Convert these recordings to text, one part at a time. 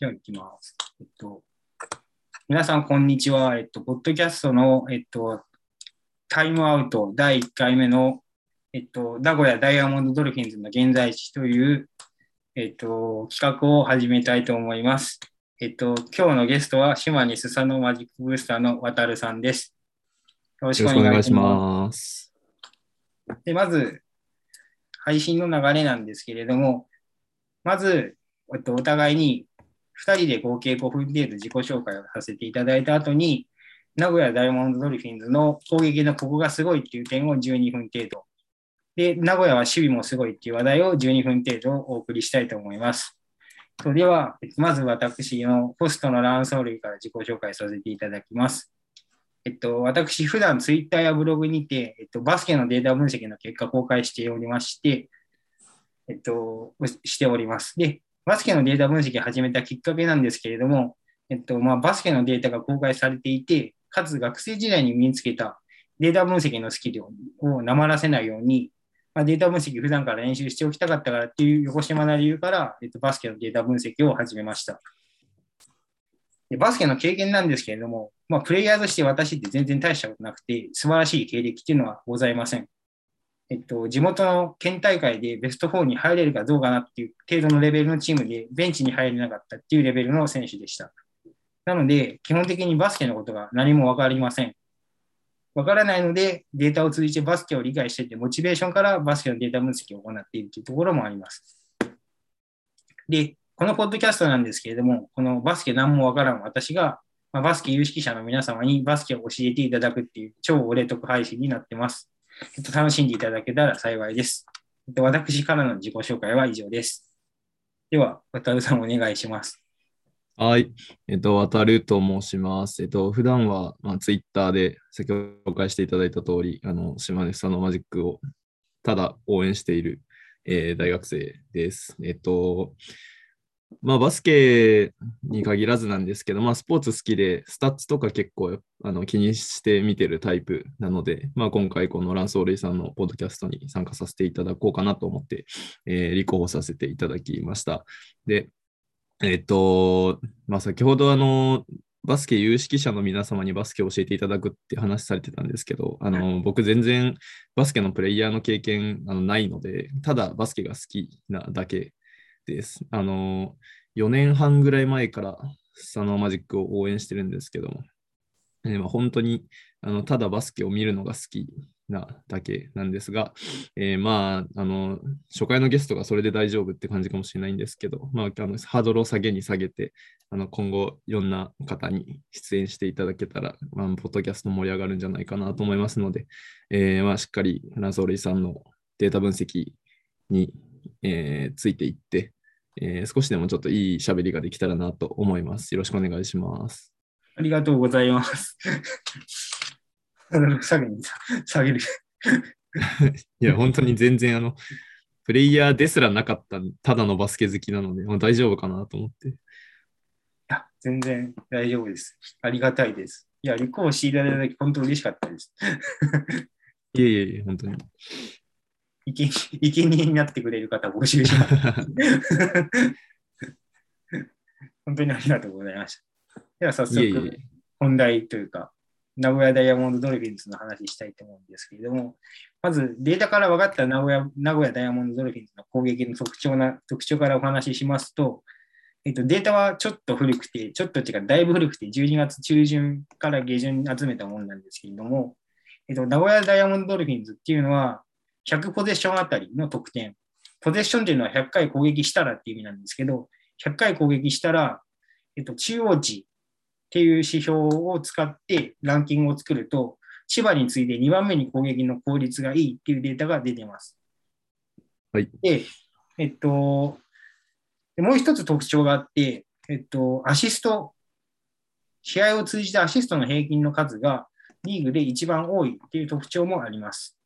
じゃあ行きます。えっと、皆さん、こんにちは。えっと、ポッドキャストの、えっと、タイムアウト第1回目の、えっと、名古屋ダイヤモンドドルフィンズの現在地という、えっと、企画を始めたいと思います。えっと、今日のゲストは、島根スサノマジックブースターの渡るさんです。よろしくお願いしま。す。で、まず、配信の流れなんですけれども、まず、えっと、お互いに2人で合計5分程度自己紹介をさせていただいた後に、名古屋ダイヤモンドドルフィンズの攻撃のここがすごいっていう点を12分程度。で、名古屋は守備もすごいっていう話題を12分程度お送りしたいと思います。それでは、まず私のホストのランソールから自己紹介させていただきます。えっと、私、普段ツイッターやブログにて、えっと、バスケのデータ分析の結果公開しておりまして、えっと、しております。で、バスケのデータ分析を始めたきっかけなんですけれども、えっと、まあ、バスケのデータが公開されていて、かつ学生時代に身につけたデータ分析のスキルをなまらせないように、まあ、データ分析普段から練習しておきたかったからっていう横島な理由から、えっと、バスケのデータ分析を始めました。でバスケの経験なんですけれども、まあ、プレイヤーとして私って全然大したことなくて、素晴らしい経歴っていうのはございません。えっと、地元の県大会でベスト4に入れるかどうかなっていう程度のレベルのチームでベンチに入れなかったっていうレベルの選手でした。なので、基本的にバスケのことが何もわかりません。わからないので、データを通じてバスケを理解していて、モチベーションからバスケのデータ分析を行っているというところもあります。で、このポッドキャストなんですけれども、このバスケ何もわからん私が、まあ、バスケ有識者の皆様にバスケを教えていただくっていう超お礼得配信になってます。っと、楽しんでいただけたら幸いです。私からの自己紹介は以上です。では、渡るさんお願いします。はい。えっと、渡ると申します。えっと、普段は、まあ、ツイッターで先ほど紹介していただいた通り、あの、島根スサノオマジックをただ応援している、えー大学生です。えっと、まあ、バスケに限らずなんですけど、まあ、スポーツ好きで、スタッツとか結構あの気にして見てるタイプなので、まあ、今回このランソーレイさんのポッドキャストに参加させていただこうかなと思って、えー立候補させていただきました。で、えっと、まあ、先ほどあの、バスケ有識者の皆様にバスケを教えていただくって話されてたんですけど、あの、僕全然バスケのプレイヤーの経験あのないので、ただバスケが好きなだけです。あの、4年半ぐらい前からサノーマジックを応援してるんですけども、え、本当にあのただバスケを見るのが好きなだけなんですが、えーまあ、あの、初回のゲストがそれで大丈夫って感じかもしれないんですけど、まあ、あのハードルを下げに下げて、あの今後いろんな方に出演していただけたら、まあ、ポッドキャスト盛り上がるんじゃないかなと思いますので、えーまあ、しっかりランソーレイさんのデータ分析に、えーついていって、えー少しでもちょっといい喋りができたらなと思います。よろしくお願いします。ありがとうございます。下げに下げる。いや、本当に全然あの、プレイヤーですらなかったただのバスケ好きなので、まあ、大丈夫かなと思って。いや、全然大丈夫です。ありがたいです。いや、立候補していただいただき、本当嬉しかったです。いえいえいえ、本当に。いけ、いけにになってくれる方募集します。本当にありがとうございました。では早速、本題というか、名古屋ダイヤモンドドルフィンズの話したいと思うんですけれども、まずデータから分かった名古屋名古屋ダイヤモンドドルフィンズの攻撃の特徴な特徴からお話ししますと、えっと、データはちょっと古くて、ちょっとっていうか、だいぶ古くて、12月中旬から下旬に集めたものなんですけれども、えっと、名古屋ダイヤモンドドルフィンズっていうのは、100ポゼッションあたりの得点。ポゼッションっていうのは100回攻撃したらっていう意味なんですけど、100回攻撃したら、えっと、中央値っていう指標を使ってランキングを作ると、千葉に次いで2番目に攻撃の効率がいいっていうデータが出てます。はい。で、えっと、でもう一つ特徴があって、えっと、アシスト、試合を通じてアシストの平均の数がリーグで一番多いっていう特徴もあります。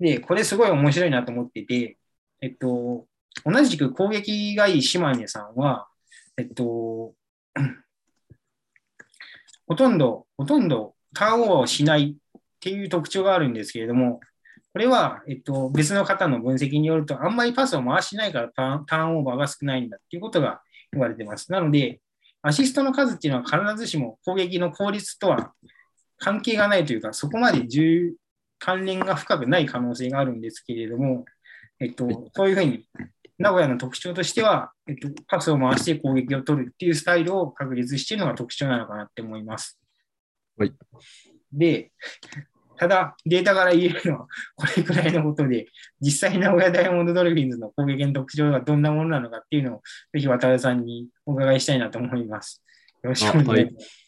で、これすごい面白いなと思ってて、えっと、同じく攻撃がいい島根さんは、えっと、ほとんど、ほとんどターンオーバーをしないっていう特徴があるんですけれども、これは、えっと、別の方の分析によると、あんまりパスを回しないからターンオーバーが少ないんだっていうことが言われてます。なので、アシストの数っていうのは必ずしも攻撃の効率とは関係がないというか、そこまで重関連が深くない可能性があるんですけれども、えっと、そういうふうに、名古屋の特徴としては、えっと、パスを回して攻撃を取るっていうスタイルを確立しているのが特徴なのかなって思います。はい。で、ただ、データから言えるのは これくらいのことで、実際名古屋ダイヤモンドドルフィンズの攻撃の特徴がどんなものなのかっていうのを、ぜひ渡辺さんにお伺いしたいなと思います。よろしくお願いします。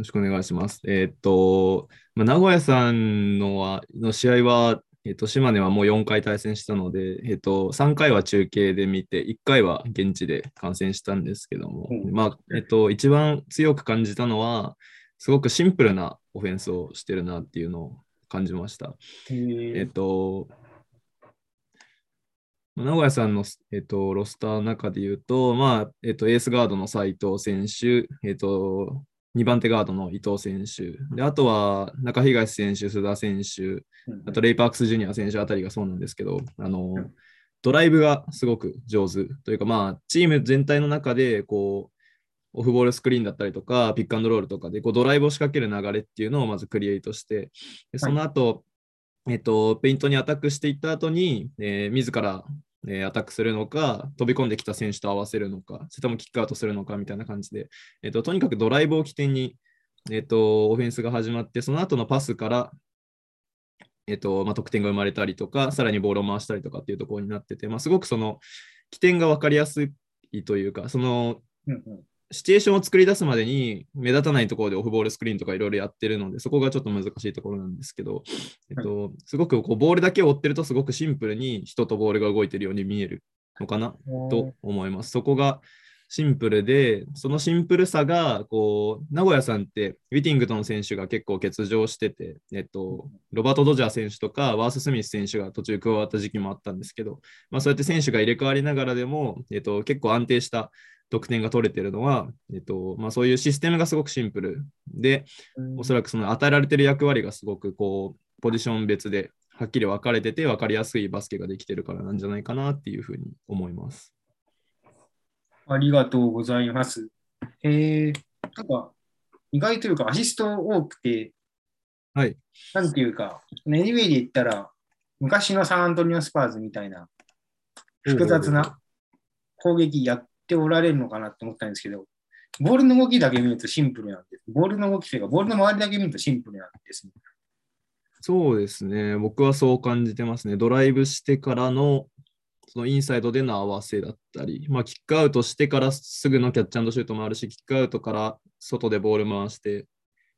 よろしくお願いします。えーっと、まあ、名古屋さんのはの試合は、えっと、島根はもう4回対戦したので、えっと、3回は中継で見て、1回は現地で観戦したんですけども、うんまあ、えっと、一番強く感じたのは、すごくシンプルなオフェンスをしてるなっていうのを感じました。えっと、名古屋さんの、えっと、ロスターの中で言うと、まあ、えっと、エースガードの斉藤選手、えっと、2番手ガードの伊藤選手、であとは中東選手、須田選手、うん。あとレイ・パークス・ジュニア選手あたりがそうなんですけど、あのうん。ドライブがすごく上手というか、まあ、チーム全体の中でこうオフボールスクリーンだったりとか、ピックアンドロールとかでこうドライブを仕掛ける流れっていうのをまずクリエイトして、でその後、えっと、ペイントにアタックしていった後に、えー自ら、えーアタックするのか、飛び込んできた選手と合わせるのか、それともキックアウトするのかみたいな感じで、えっと、とにかくドライブを起点に、えっと、オフェンスが始まって、その後のパスから、えっとまあ、得点が生まれたりとか、さらにボールを回したりとかっていうところになってて、まあ、すごくその起点が分かりやすいというか、そのシチュエーションを作り出すまでに目立たないところでオフボールスクリーンとかいろいろやってるので、そこがちょっと難しいところなんですけど、えっと、すごくこうボールだけを追ってるとすごくシンプルに人とボールが動いてるように見えるのかなと思います。そこがシンプルで、そのシンプルさが、こう、名古屋さんって、ウィティングトン選手が結構欠場してて、えっと、ロバート・ドジャー選手とか、ワース・スミス選手が途中加わった時期もあったんですけど、まあ、そうやって選手が入れ替わりながらでも、えっと、結構安定した得点が取れてるのは、えっとまあ、そういうシステムがすごくシンプルで、おそらくその与えられてる役割がすごくこうポジション別ではっきり分かれてて分かりやすいバスケができてるからなんじゃないかなっていうふうに思います。ありがとうございます。えー、なんか、意外というか、アシスト多くて、はい。なんていうか、NBA で言ったら、昔のサンアントニオ・スパーズみたいな複雑な攻撃やっておられるのかなって思ったんですけど、ボールの動きだけ見るとシンプルなんです。ボールの動きというか、ボールの周りだけ見るとシンプルなんですね。そうですね。僕はそう感じてますね。ドライブしてからのそのインサイドでの合わせだったり、まあ、キックアウトしてからすぐのキャッチャンシュートもあるし、キックアウトから外でボール回して、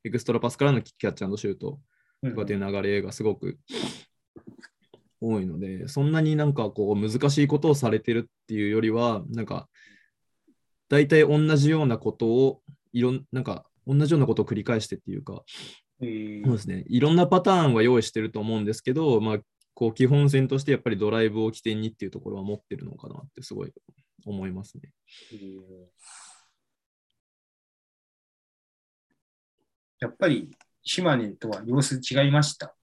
エクストラパスからのキャッチャンシュートとかっていう流れがすごく多いので、そんなになんかこう難しいことをされてるっていうよりは、なんか大体同じようなことをいろんなんか同じようなことを繰り返してっていうか、えーそうですね、いろんなパターンは用意してると思うんですけど、まあ、こう基本線としてやっぱりドライブを起点にっていうところは持ってるのかなってすごい思いますね。えーやっぱり島根とは様子違いました？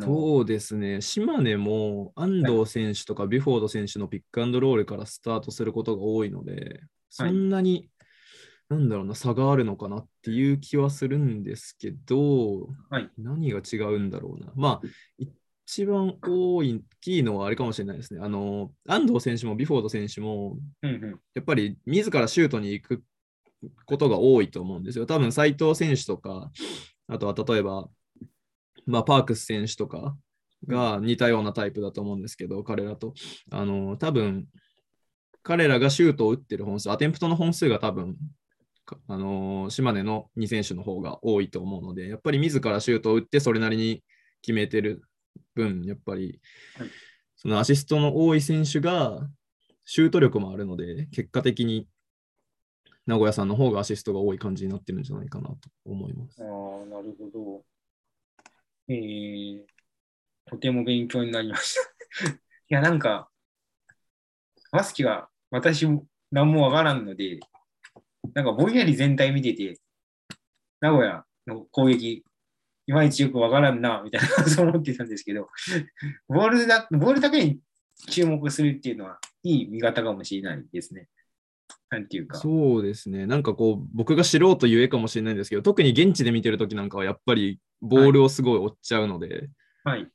そうですね、島根も安藤選手とかビュフォード選手のピックアンドロールからスタートすることが多いので、そんなに、なんだろうな、差があるのかなっていう気はするんですけど、はい何が違うんだろうな。まあ、一番多いキーのはあれかもしれないですね。あの、安藤選手もビュフォード選手も、うんうんやっぱり自らシュートに行くことが多いと思うんですよ。多分斉藤選手とか、あとは例えば、まあ、パークス選手とかが似たようなタイプだと思うんですけど、彼らと。あの、多分彼らがシュートを打ってる本数、アテンプトの本数が多分かあの島根の2選手の方が多いと思うので、やっぱり自らシュートを打ってそれなりに決めてる分、やっぱりはいそのアシストの多い選手がシュート力もあるので、結果的に名古屋さんの方がアシストが多い感じになってるんじゃないかなと思いますあ。あ、なるほど。えー、とても勉強になりました。いや、なんか、バスケが私も何もわからんので、なんかぼんやり全体見てて、名古屋の攻撃、いまいちよくわからんな、みたいな感じを思ってたんですけど、ボールだボールだけに注目するっていうのは、いい見方かもしれないですね。なんていうか。そうですね。なんかこう、僕が素人ゆえかもしれないんですけど、特に現地で見てるときなんかはやっぱりボールをすごい追っちゃうので、はい。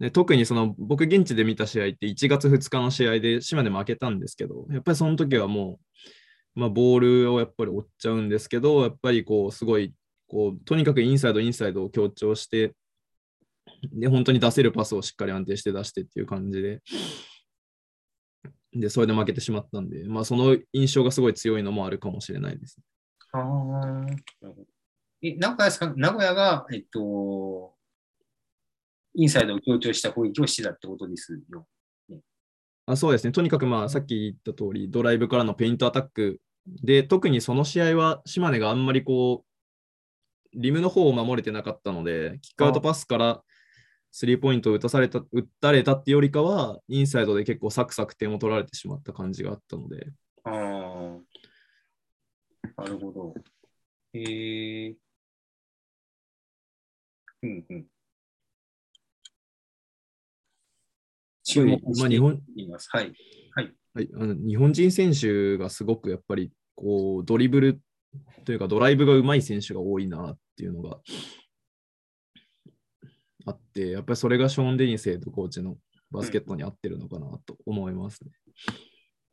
で特にその僕現地で見た試合って1月2日の試合で島根負けたんですけど、やっぱりその時はもう、まあ、ボールをやっぱり追っちゃうんですけど、やっぱりこう、すごい、こう、とにかくインサイド、インサイドを強調して、で、本当に出せるパスをしっかり安定して出してっていう感じで、で、それで負けてしまったんで、まあ、その印象がすごい強いのもあるかもしれないです。ああ。え、名古屋さん、名古屋が、えっと、インサイドを強調した攻撃をしてたってことですよ。あそうですね。とにかくまあ、さっき言った通り、ドライブからのペイントアタックで、特にその試合は島根があんまりこう、リムの方を守れてなかったので、キックアウトパスからスリーポイントを打たされた、打たれたってよりかは、インサイドで結構サクサク点を取られてしまった感じがあったので、ああ。なるほど。へえ。うんうん。注目してまあ日本います。はい。はい、あの日本人選手がすごくやっぱりこうドリブルというかドライブが上手い選手が多いなっていうのがあって、やっぱりそれがショーン・デニスヘッドコーチのバスケットに合ってるのかなと思いますね。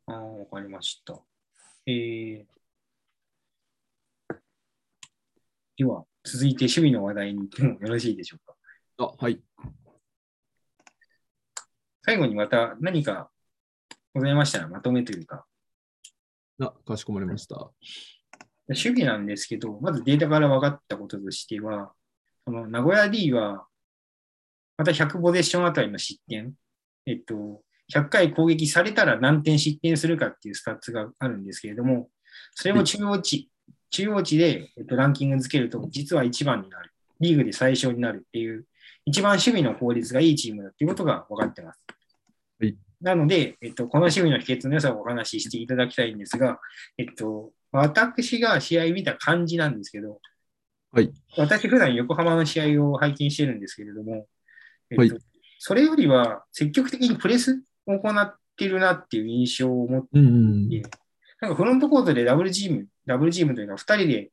ああ、わかりました。えー、では、続いて趣味の話題に行ってもよろしいでしょうか？あ、はい。最後にまた何かございましたらまとめというか、あ、かしこまりました。趣味なんですけど、まずデータから分かったこととしては、その名古屋 D は、また100ポゼッションあたりの失点、えっと、100回攻撃されたら何点失点するかっていうスタッツがあるんですけれども、それも中央値、中央値で、えっと、ランキング付けると、実は1番になる。リーグで最小になるっていう、一番守備の効率がいいチームだっていうことが分かってます。はいなので、えっと、この守備の秘訣の良さをお話ししていただきたいんですが、えっと、私が試合見た感じなんですけど、はい。私普段横浜の試合を拝見してるんですけれども、えっとはいそれよりは積極的にプレスを行っているなっていう印象を持ってうんうんなんかフロントコートでダブルチーム、ダブルチームというか2人で、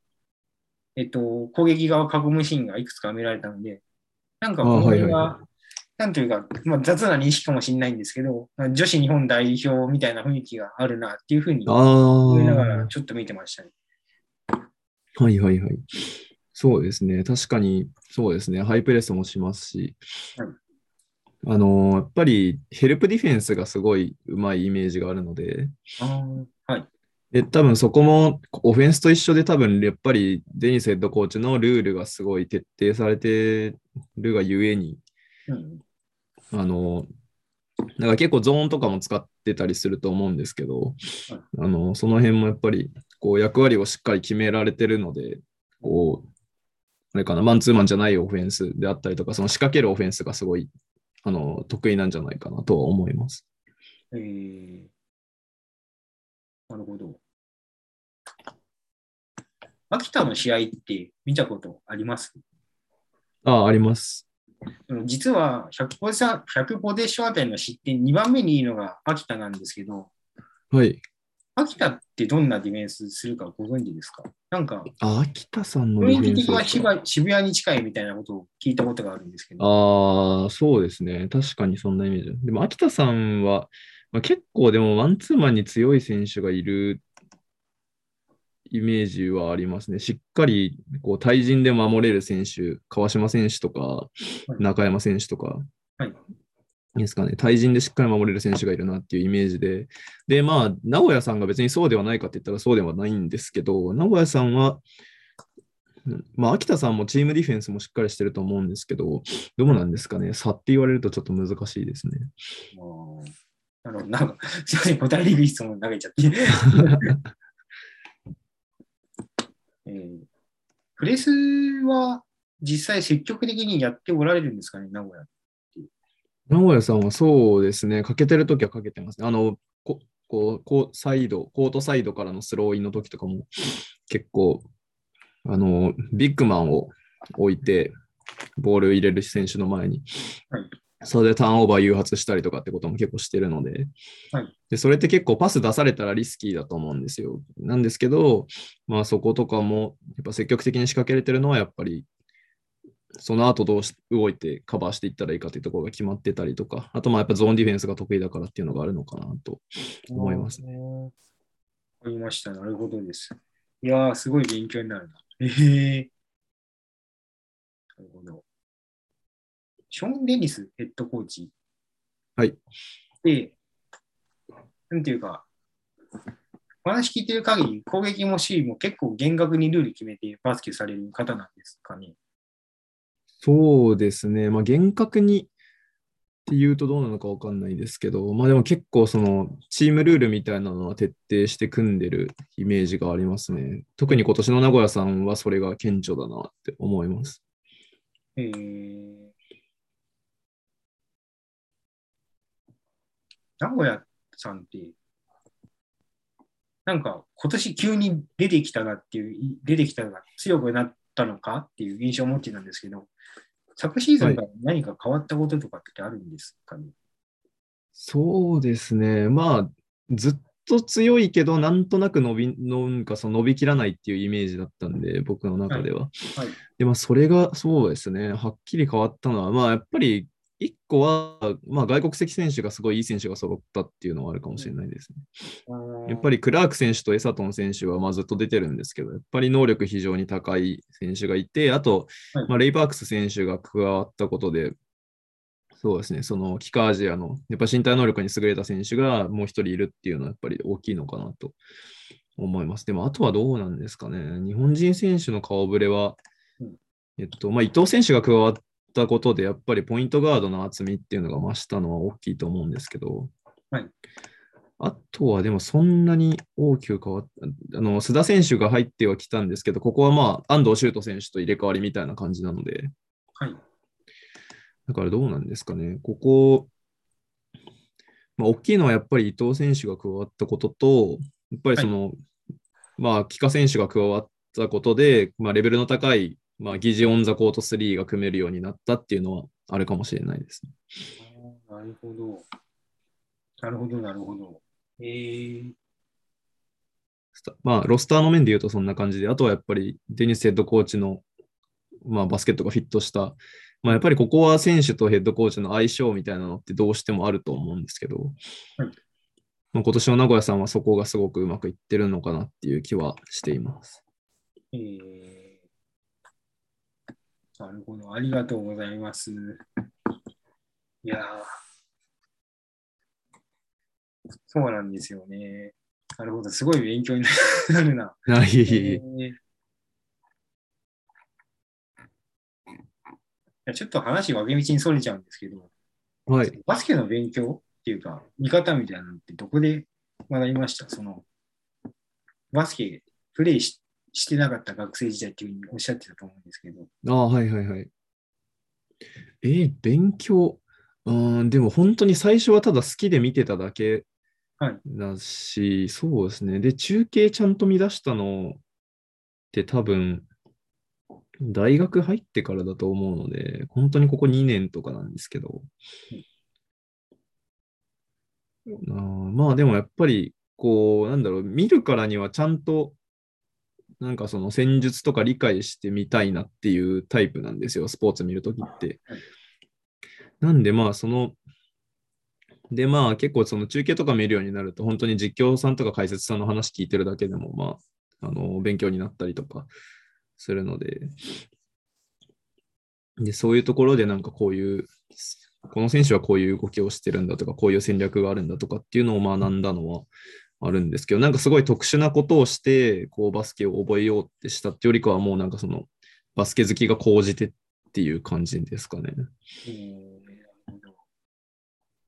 えっと、攻撃側を囲むシーンがいくつか見られたので、なんかこの辺は、なんというか、まあ、雑な認識かもしれないんですけど、女子日本代表みたいな雰囲気があるなっていうふうにあ思いながらあ、ちょっと見てましたね。はいはいはい。そうですね。確かに、そうですね。ハイプレスもしますし、うんあのーやっぱりヘルプディフェンスがすごい上手いイメージがあるので、はい。で、多分そこもオフェンスと一緒で多分やっぱりデニスヘッドコーチのルールがすごい徹底されてるがゆえに、うんあの、なんか結構ゾーンとかも使ってたりすると思うんですけど、あの、その辺もやっぱりこう役割をしっかり決められてるので、こう、あれかな、マンツーマンじゃないオフェンスであったりとか、その仕掛けるオフェンスがすごい、あの、得意なんじゃないかなとは思います。えー、なるほど。秋田の試合って見たことあります？ああ、あります。実は100ポゼション100ポゼッションあたりの失点2番目にいいのが秋田なんですけど、はい。秋田ってどんなディフェンスするかご存知ですか？なんか、あ、秋田さんの雰囲気的は渋渋谷に近いみたいなことを聞いたことがあるんですけど、ああ、そうですね。確かにそんなイメージ。でも、秋田さんは、まあ、結構でもワンツーマンに強い選手がいるイメージはありますね。しっかりこう対人で守れる選手、川島選手とかい中山選手とか、はいですかね。対人でしっかり守れる選手がいるなっていうイメージで。で、まあ、名古屋さんが別にそうではないかって言ったらそうではないんですけど、名古屋さんは、うんまあ、秋田さんもチームディフェンスもしっかりしてると思うんですけど、どうなんですかね。差って言われるとちょっと難しいですね。あーなんか、すいません、答えにくい質問投げちゃって。えープレスは実際積極的にやっておられるんですかね、名古屋。名古屋さんはそうですね、かけてるときはかけてますね。あの、ここうこうサイド、コートサイドからのスローインの時とかも結構、あの、ビッグマンを置いて、ボール入れる選手の前に、はいそれでターンオーバー誘発したりとかってことも結構してるので、はいでそれって結構パス出されたらリスキーだと思うんですよ。なんですけど、まあそことかもやっぱ積極的に仕掛けれてるのはやっぱりその後どうし動いてカバーしていったらいいかというところが決まってたりとか、あとまあやっぱゾーンディフェンスが得意だからっていうのがあるのかなと思いますね。わかりました。なるほどです。いやー、すごい勉強になるな。ええなるほど。ショーン・デニスヘッドコーチ。はい。で、なんていうか、お話聞いてる限り、攻撃も守備も結構厳格にルール決めてバスケされる方なんですかね。そうですね。まあ、厳格にっていうとどうなのかわかんないですけど、まあでも結構そのチームルールみたいなのは徹底して組んでるイメージがありますね。特に今年の名古屋さんはそれが顕著だなって思います。えー、名古屋さんって、なんか今年急に出てきたなっていう、出てきたのが強くなったのかっていう印象を持ってたんですけど、昨シーズンから何か変わったこととかってあるんですかね？そうですね。まあ、ずっと強いけど、なんとなく伸び、なんかその伸びきらないっていうイメージだったんで、僕の中では。はい。で、まあ、それがそうですね、はっきり変わったのは、まあ、やっぱり、一個は、まあ、外国籍選手がすごいいい選手が揃ったっていうのはあるかもしれないですね。やっぱり、りクラーク選手とエサトン選手はまあずっと出てるんですけど、やっぱり能力非常に高い選手がいて、あと、はいまあ、レイ・パークス選手が加わったことで、そうですね、そのキカアジアのやっぱ身体能力に優れた選手がもう一人いるっていうのはやっぱり大きいのかなと思います。でも、あとはどうなんですかね。日本人選手の顔ぶれはうん、えっと、まあ、伊藤選手が加わったことで、やっぱりポイントガードの厚みっていうのが増したのは大きいと思うんですけど、はい。あとはでもそんなに大きく変わった、あの須田選手が入ってはきたんですけど、ここはまあ安藤修斗選手と入れ替わりみたいな感じなので、はい。だからどうなんですかね、ここ、まあ、大きいのはやっぱり伊藤選手が加わったことと、やっぱりその、まあ、帰化選手が加わったことで、まあ、レベルの高い、まあ、疑似オンザコート3が組めるようになったっていうのはあるかもしれないですね。なるほど。なるほど、なるほど。えー、まあ、ロスターの面で言うとそんな感じで、あとはやっぱりデニスヘッドコーチの、まあ、バスケットがフィットした、まあ、やっぱりここは選手とヘッドコーチの相性みたいなのってどうしてもあると思うんですけど、はいまあ、今年の名古屋さんはそこがすごくうまくいってるのかなっていう気はしています。えー、なるほど。ありがとうございます。いやーそうなんですよね。なるほど。すごい勉強になるな。あいえいえいええーちょっと話分け道にそれちゃうんですけど、はい。バスケの勉強っていうか、見方みたいなのってどこで学びました？その、バスケプレイししてなかった学生時代っていうふうにおっしゃってたと思うんですけど、ああ、はいはいはい。えー勉強。うーん、でも本当に最初はただ好きで見てただけはいだし、そうですね。で、中継ちゃんと見出したのって多分、大学入ってからだと思うので、本当にここ2年とかなんですけど。あーまあでもやっぱり、こう、なんだろう、見るからにはちゃんと、なんかその戦術とか理解してみたいなっていうタイプなんですよ、スポーツ見るときってはい。なんでまあその、でまあ結構その中継とか見るようになると、本当に実況さんとか解説さんの話聞いてるだけでも、まあ、あの、勉強になったりとかするので、で、そういうところでなんかこういう、この選手はこういう動きをしてるんだとか、こういう戦略があるんだとかっていうのを学んだのはあるんですけど、なんかすごい特殊なことをして、こうバスケを覚えようってしたってよりかはもうなんかそのバスケ好きが高じてっていう感じですかね。えー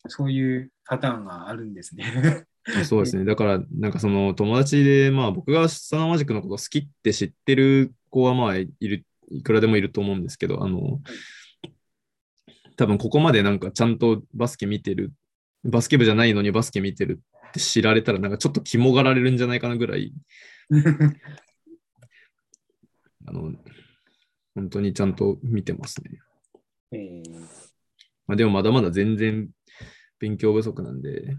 そういうパターンがあるんですね。そうですね。だから、なんかその友達で、まあ僕がサナマジックのこと好きって知ってる子はまあいる、いくらでもいると思うんですけど、あの、多分ここまでなんかちゃんとバスケ見てる、バスケ部じゃないのにバスケ見てるって知られたらなんかちょっと肝がられるんじゃないかなぐらい、あの、本当にちゃんと見てますね。えーまあ、でもまだまだ全然勉強不足なんで、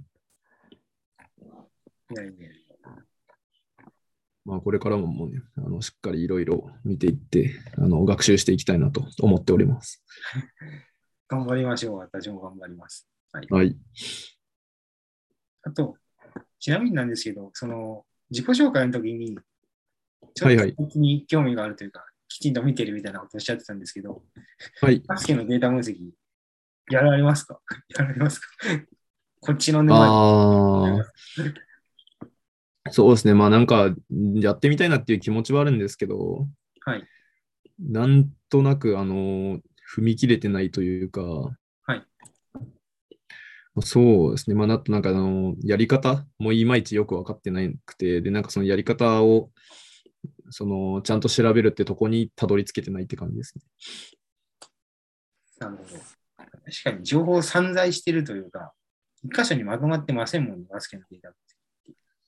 まあ、これからももう、ね、あのしっかりいろいろ見ていってあの学習していきたいなと思っております。頑張りましょう。私も頑張ります。はい。はい。あと、ちなみになんですけど、その、自己紹介の時に、ちょっはいはいと僕に興味があるというか、きちんと見てるみたいなことをおっしゃってたんですけど、はい。バスケのデータ分析、やられますか？やられますか？こっちの沼。そうですね。まあなんか、やってみたいなっていう気持ちはあるんですけど、はい。なんとなく、あの、踏み切れてないというか、はい。そうですね。まあ、なとなんか、あの、やり方もいまいちよく分かってなくて、で、なんかそのやり方を、その、ちゃんと調べるってとこにたどり着けてないって感じですね。なるほど。確かに情報散在してるというか、一箇所にまとまってませんもんね、バスケのデータって。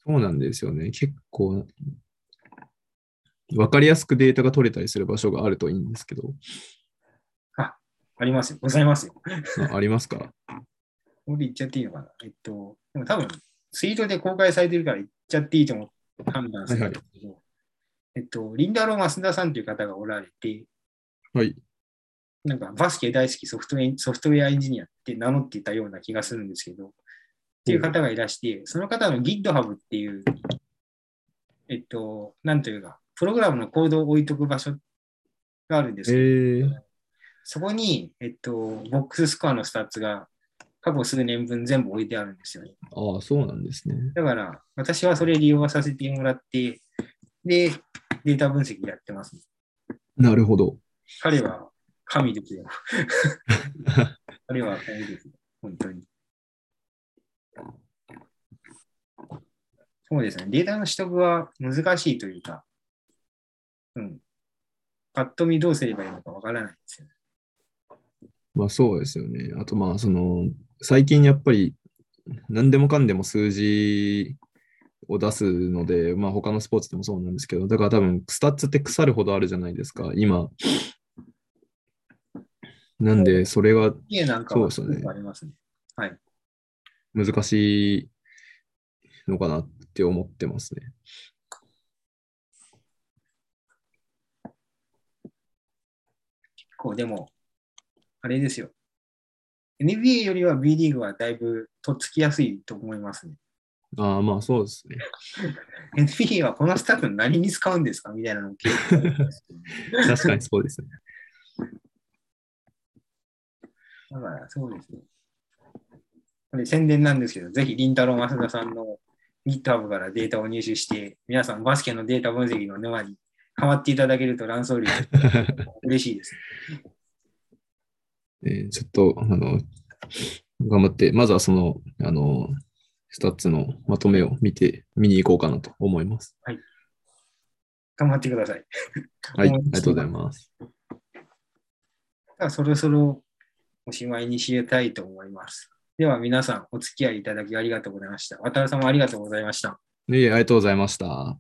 そうなんですよね。結構、分かりやすくデータが取れたりする場所があるといいんですけど、ありますよ。ございますよ。あありますか？これ言っちゃっていいのかな？えっと、でも多分、ツイートで公開されてるから言っちゃっていいと思って判断するんですけど、えっと、リンタロー・マスダさんという方がおられて、はい。なんかバスケ大好きソフトウェアソフトウェアエンジニアって名乗っていたような気がするんですけど、っていう方がいらして、その方の GitHub っていう、えっと、なんというか、プログラムのコードを置いとく場所があるんですえけど、ー、そこに、えっと、ボックススコアのスタッツが過去数年分全部置いてあるんですよね。ああ、そうなんですね。だから、私はそれ利用させてもらって、で、データ分析やってます、なるほど。彼は神ですよ。彼は神ですよ。本当に。そうですね。データの取得は難しいというか、うん。パッと見どうすればいいのかわからないですよね。まあそうですよね。あとまあその最近やっぱり何でもかんでも数字を出すので、まあ他のスポーツでもそうなんですけど、だから多分スタッツって腐るほどあるじゃないですか、今。なんでそれはそうですよねありますね。はい。難しいのかなって思ってますね。結構でも、あれですよ。NBA よりは B リーグはだいぶとっつきやすいと思いますね。ああまあそうですね。NBA はこのスタッフ何に使うんですかみたいなのを結構あるんですけど確かにそうですね。だからそうですね。これ宣伝なんですけど、ぜひ、りんたろー増田さんの GitHub からデータを入手して、皆さんバスケのデータ分析の沼にハマっていただけるとランソーレイ嬉しいです。えーちょっと、あの、頑張って、まずはその、あの、スタッツのまとめを見て、見に行こうかなと思います。頑張ってください。はい、ありがとうございます。そろそろおしまいにしたいと思います。では皆さんお付き合いいただきありがとうございました。渡るさんもありがとうございました。いえ、ありがとうございました。